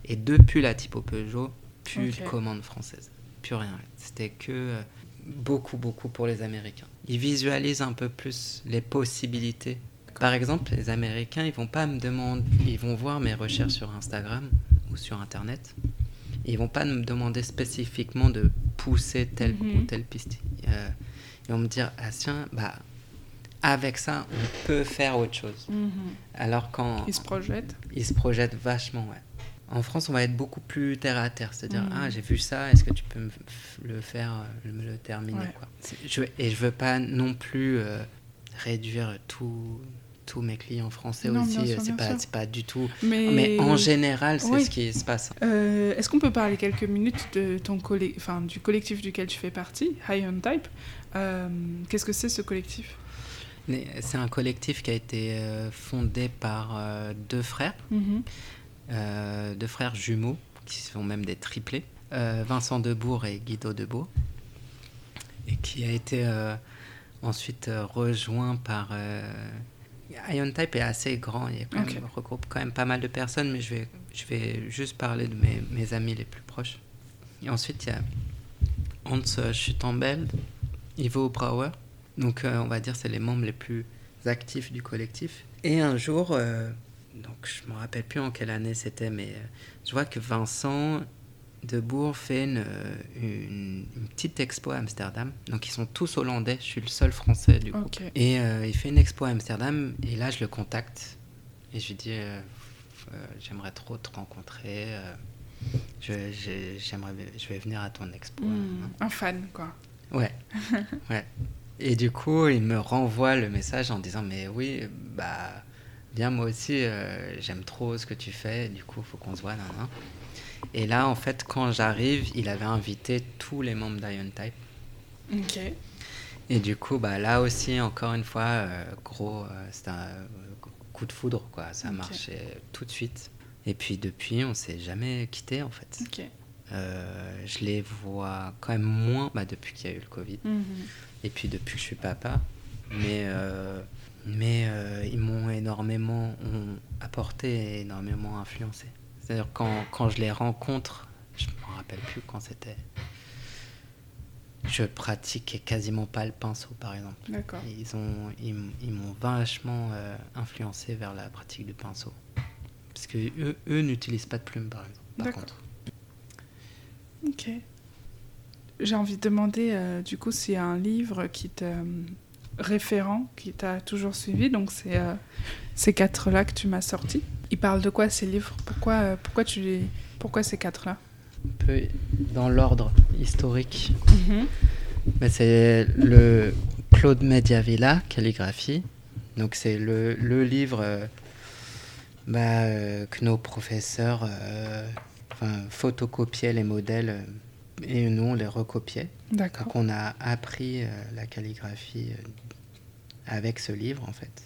Et depuis la typo Peugeot, plus de commandes françaises. Plus rien. C'était que euh, beaucoup, beaucoup pour les Américains. Ils visualisent un peu plus les possibilités. Par exemple, les Américains, ils vont pas me demander. Ils vont voir mes recherches sur Instagram ou sur Internet. Ils vont pas me demander spécifiquement de pousser telle ou mhm. telle piste. Euh, ils vont me dire, ah tiens, bah, avec ça, on peut faire autre chose. Mhm. Alors quand Il se projette. ils se projettent vachement, ouais. En France, on va être beaucoup plus terre à terre, c'est-à-dire Mhm. ah j'ai vu ça, est-ce que tu peux me le faire, euh, me le terminer Ouais. quoi. Je, et je veux pas non plus euh, réduire tout- tous mes clients français Non, aussi. sûr, c'est pas pas du tout. Mais, Mais en général, c'est Oui. ce qui se passe. Euh, Est-ce qu'on peut parler quelques minutes de ton enfin, du collectif duquel tu fais partie, High on Type Euh, Qu'est-ce que c'est ce collectif? C'est un collectif qui a été euh, fondé par euh, deux frères, Mhm. euh, deux frères jumeaux, qui sont même des triplés, euh, Vincent Debourg et Guido Debourg, et qui a été euh, ensuite euh, rejoint par... Euh, Ion Type est assez grand, il y a quand Ok. même, regroupe quand même pas mal de personnes, mais je vais, je vais juste parler de mes, mes amis les plus proches. Et ensuite, il y a Hans Schuttenbeld, Ivo Brauer, donc euh, on va dire c'est les membres les plus actifs du collectif. Et un jour, euh, donc je me rappelle plus en quelle année c'était, mais euh, je vois que Vincent Debourg fait une, euh, une, une petite expo à Amsterdam. Donc ils sont tous hollandais, je suis le seul français du coup. Ok. Et euh, il fait une expo à Amsterdam, et là je le contacte, et je lui dis euh, euh, J'aimerais trop te rencontrer, je, je- j'aimerais, je vais venir à ton expo. Hmm, Un fan, quoi. Ouais, *laughs* ouais. Et du coup, il me renvoie le message en disant Mais oui, bah, bien moi aussi, j'aime trop ce que tu fais, du coup, faut qu'on se voit, nan, nan. Et là, en fait, quand j'arrive, il avait invité tous les membres d'Ion Type. Ok. Et du coup, bah, là aussi, encore une fois, euh, gros, euh, c'était un euh, coup de foudre, quoi. Ça Ok. marchait tout de suite. Et puis depuis, on s'est jamais quitté, en fait. Ok. Euh, je les vois quand même moins bah, depuis qu'il y a eu le Covid. Mhm. Et puis depuis que je suis papa. Mais, euh, mais ils m'ont énormément ont apporté et énormément influencé. C'est-à-dire quand, quand je les rencontre, je me rappelle plus quand c'était. Je pratiquais quasiment pas le pinceau, par exemple. D'accord. Ils ont, ils, m'ont vachement euh, influencé vers la pratique du pinceau. Parce que eux, eux n'utilisent pas de plume, par exemple. Par contre. Ok. J'ai envie de demander, euh, du coup, s'il y a un livre qui euh, référent, qui t'a toujours suivi. Donc, c'est euh, ces quatre-là que tu m'as sortis. Ils parlent de quoi ces livres? Pourquoi, euh, pourquoi, tu les... pourquoi ces quatre-là? Un peu dans l'ordre historique. Mais c'est le Claude Mediavilla, Calligraphie. Donc c'est le, le livre euh, bah, que nos professeurs photocopiaient les modèles et nous on les recopiait. D'accord. Donc on a appris euh, la calligraphie euh, avec ce livre en fait.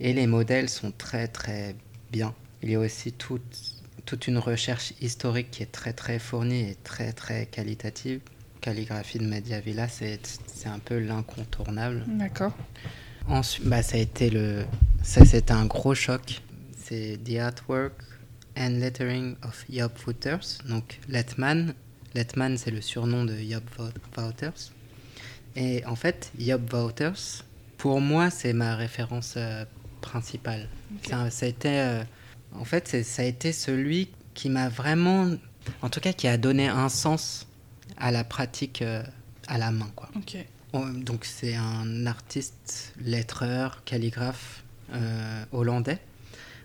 Et les modèles sont très très bien. Il y a aussi toute, toute une recherche historique qui est très très fournie et très très qualitative. Calligraphie de Mediavilla, c'est c'est un peu l'incontournable. D'accord. Ensuite, bah, ça a été le, ça c'était un gros choc. C'est The Artwork and Lettering of Job Wouters. Donc Letman, Letman c'est le surnom de Job Wou- Wouters. Et en fait, Job Wouters, pour moi, c'est ma référence euh, principale. Ok. Ça, été, euh, en fait, ça a été celui qui m'a vraiment, en tout cas, qui a donné un sens à la pratique euh, à la main, quoi. Oh, Donc c'est un artiste, lettreur, calligraphe hollandais.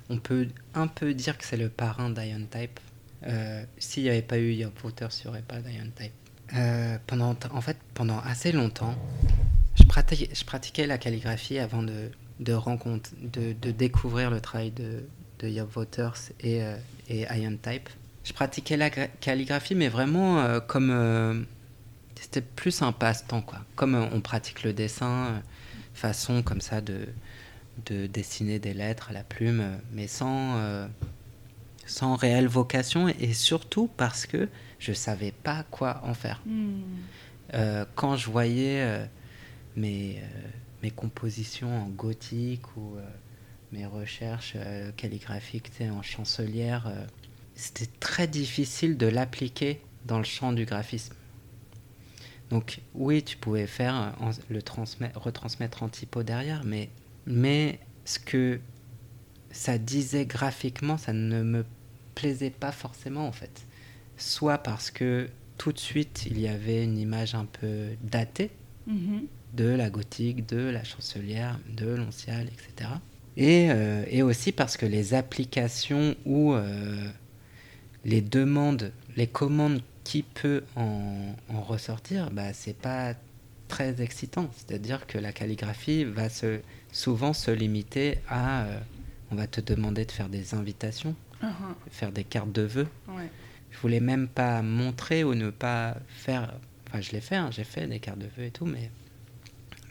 On peut un peu dire que c'est le parrain d'Ion Type. Euh, S'il n'y avait pas eu Wouters, il n'y aurait pas d'Ion Type. Euh, pendant, en fait, pendant assez longtemps, je pratiquais, la calligraphie avant de, de, rencontre, de, découvrir le travail de, de Job Wouters et, euh, et Ion Type. Je pratiquais la gra- calligraphie, mais vraiment euh, comme... c'était plus un passe-temps, quoi. Comme on pratique le dessin, façon comme ça de, de dessiner des lettres à la plume, mais sans, sans réelle vocation et surtout parce que je savais pas quoi en faire. Hmm. Euh, quand je voyais euh, mes, euh, mes compositions en gothique ou mes recherches calligraphiques en chancelière, c'était très difficile de l'appliquer dans le champ du graphisme. Donc oui, tu pouvais faire en- le transmettre, retransmettre en typo derrière, mais, mais ce que ça disait graphiquement, ça ne me plaisait pas forcément en fait. Soit parce que tout de suite il y avait une image un peu datée, Mhm. de la gothique, de la chancelière, de l'onciale, etc. Et, euh, et, aussi parce que les applications ou euh, les demandes, les commandes qui peut en, en ressortir, bah, c'est pas très excitant. C'est-à-dire que la calligraphie va se, souvent se limiter à euh, on va te demander de faire des invitations, uh-huh. faire des cartes de vœux. Ouais. Je voulais même pas montrer ou ne pas faire. Enfin, je l'ai fait, hein, j'ai fait des cartes de vœux et tout, mais,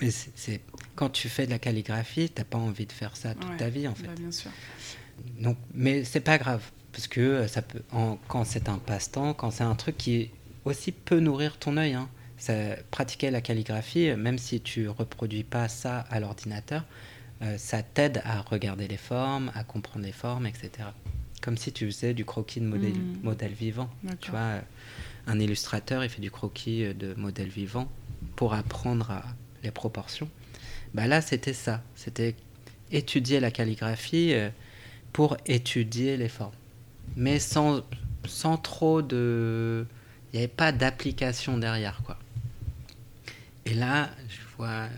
mais c'est quand tu fais de la calligraphie, t'as pas envie de faire ça toute ta vie en fait. Bah, bien sûr. Donc, mais c'est pas grave parce que euh, ça peut, en, quand c'est un passe-temps, quand c'est un truc qui aussi peut nourrir ton œil. Hein. Ça, pratiquer la calligraphie, même si tu reproduis pas ça à l'ordinateur, euh, ça t'aide à regarder les formes, à comprendre les formes, etc. Comme si tu faisais du croquis de modèle, mmh. modèle vivant. Tu vois, euh, un illustrateur, il fait du croquis euh, de modèle vivant pour apprendre à les proportions. Bah là, c'était ça. C'était étudier la calligraphie pour étudier les formes. Mais sans, sans trop de... Il n'y avait pas d'application derrière, quoi. Et là, je vois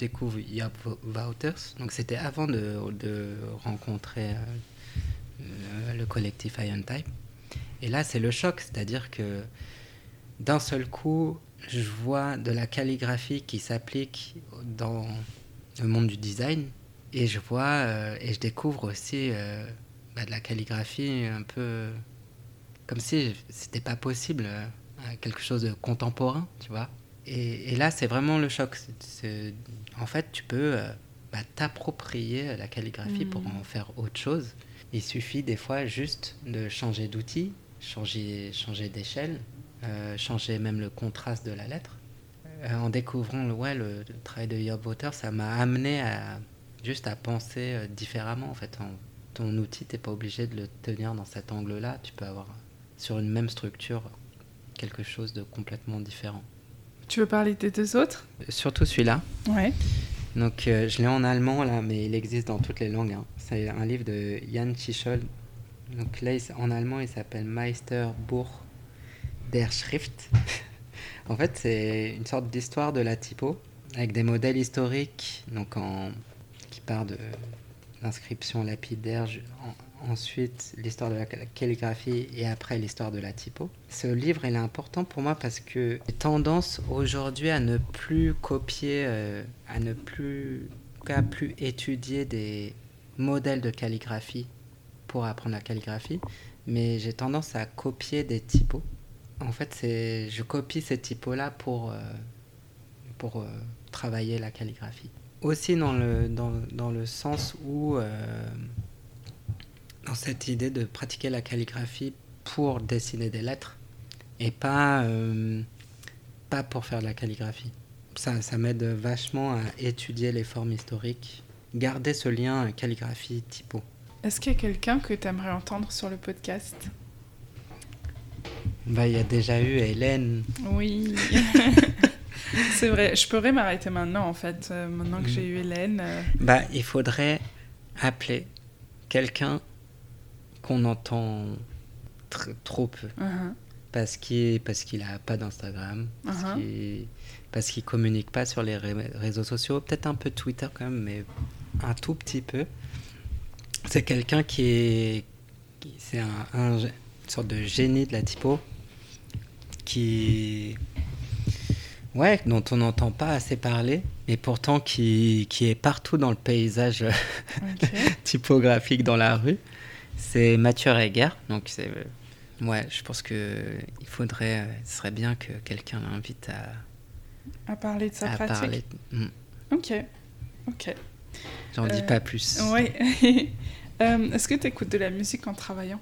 découvre Yop Wouters. Donc c'était avant de, de rencontrer euh, le collectif Iron Type. Et là, c'est le choc, c'est-à-dire que d'un seul coup, je vois de la calligraphie qui s'applique dans le monde du design, et je vois euh, et je découvre aussi euh, bah, de la calligraphie un peu comme si c'était pas possible, quelque chose de contemporain, tu vois. Et, là, c'est vraiment le choc. en fait, tu peux bah, t'approprier la calligraphie pour mm. en faire autre chose. Il suffit des fois juste de changer d'outil, changer, changer d'échelle, euh, changer même le contraste de la lettre. Euh, en découvrant ouais, le, travail de Yob Water, ça m'a amené à juste à penser différemment. En fait, ton outil, tu n'es pas obligé de le tenir dans cet angle-là. Tu peux avoir sur une même structure quelque chose de complètement différent. Tu veux parler des deux autres? Surtout celui-là. Ouais. Donc, euh, je l'ai en allemand, là, mais il existe dans toutes les langues. Hein. C'est un livre de Jan Tschichold. Donc là, en allemand, il s'appelle Meisterbuch der Schrift. *laughs* en fait, c'est une sorte d'histoire de la typo, avec des modèles historiques, donc en, qui part de l'inscription lapidaire ensuite l'histoire de la calligraphie et après l'histoire de la typo. Ce livre il est important pour moi parce que j'ai tendance aujourd'hui à ne plus copier, euh, à ne plus, à plus étudier des modèles de calligraphie pour apprendre la calligraphie, mais j'ai tendance à copier des typos. En fait, je copie ces typos-là pour, euh, pour euh, travailler la calligraphie. Aussi dans le, dans, dans le sens où dans cette idée de pratiquer la calligraphie pour dessiner des lettres et pas, euh, pas pour faire de la calligraphie. Ça, ça m'aide vachement à étudier les formes historiques, garder ce lien calligraphie-typo. Est-ce qu'il y a quelqu'un que tu aimerais entendre sur le podcast? Bah, Il y a déjà eu Hélène. Oui. *laughs* C'est vrai, je pourrais m'arrêter maintenant en fait, euh, maintenant que j'ai eu Hélène. Euh. Bah, il faudrait appeler quelqu'un qu'on entend trop peu. Uh-huh. Parce qu'il parce qu'il a pas d'Instagram, uh-huh. parce qu'il communique pas sur les réseaux sociaux, peut-être un peu Twitter quand même, mais un tout petit peu. C'est quelqu'un qui est, c'est un, une sorte de génie de la typo, qui, ouais, dont on n'entend pas assez parler, et pourtant qui, qui est partout dans le paysage *laughs* typographique dans la rue. C'est Mathieu Reger. Donc, c'est. Euh, ouais, je pense que il faudrait. Euh, ce serait bien que quelqu'un l'invite à. À parler de sa pratique. Hmm. Ok. Ok. J'en dis pas plus. *laughs* Euh, ouais. Est-ce que tu écoutes de la musique en travaillant?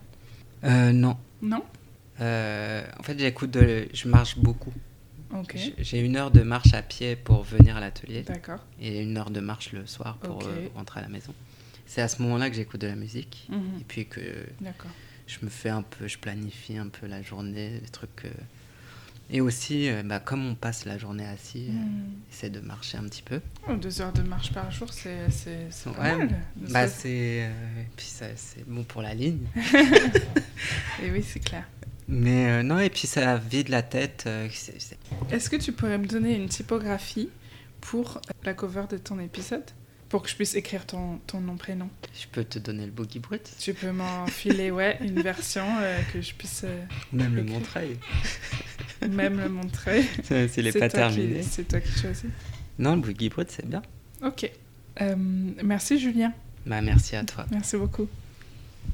Non. Non? En fait, j'écoute de. Je marche beaucoup. J'ai une heure de marche à pied pour venir à l'atelier. D'accord. Et une heure de marche le soir pour rentrer à la maison c'est à ce moment-là que j'écoute de la musique. Mhm. Et puis que je me fais un peu, je planifie un peu la journée, des trucs. Et aussi, euh, bah, comme on passe la journée assis, mmh. de marcher un petit peu. Oh, deux heures de marche par jour, c'est pas mal. Bah, c'est euh, puis c'est bon pour la ligne. *laughs* et oui, c'est clair. Mais euh, non, et puis ça vide la tête. Est-ce que tu pourrais me donner une typographie pour la cover de ton épisode? Pour que je puisse écrire ton, ton nom, prénom. Je peux te donner le boogie brut Tu peux m'enfiler, ouais, une *laughs* version euh, que je puisse. euh, Même le écrire. Montreuil. *laughs* même le montrer. *laughs* C'est pas toi qui- terminé. C'est toi qui choisis. Non, le boogie brut, c'est bien. Ok. Euh, merci Julien. Bah, merci à toi. Merci beaucoup.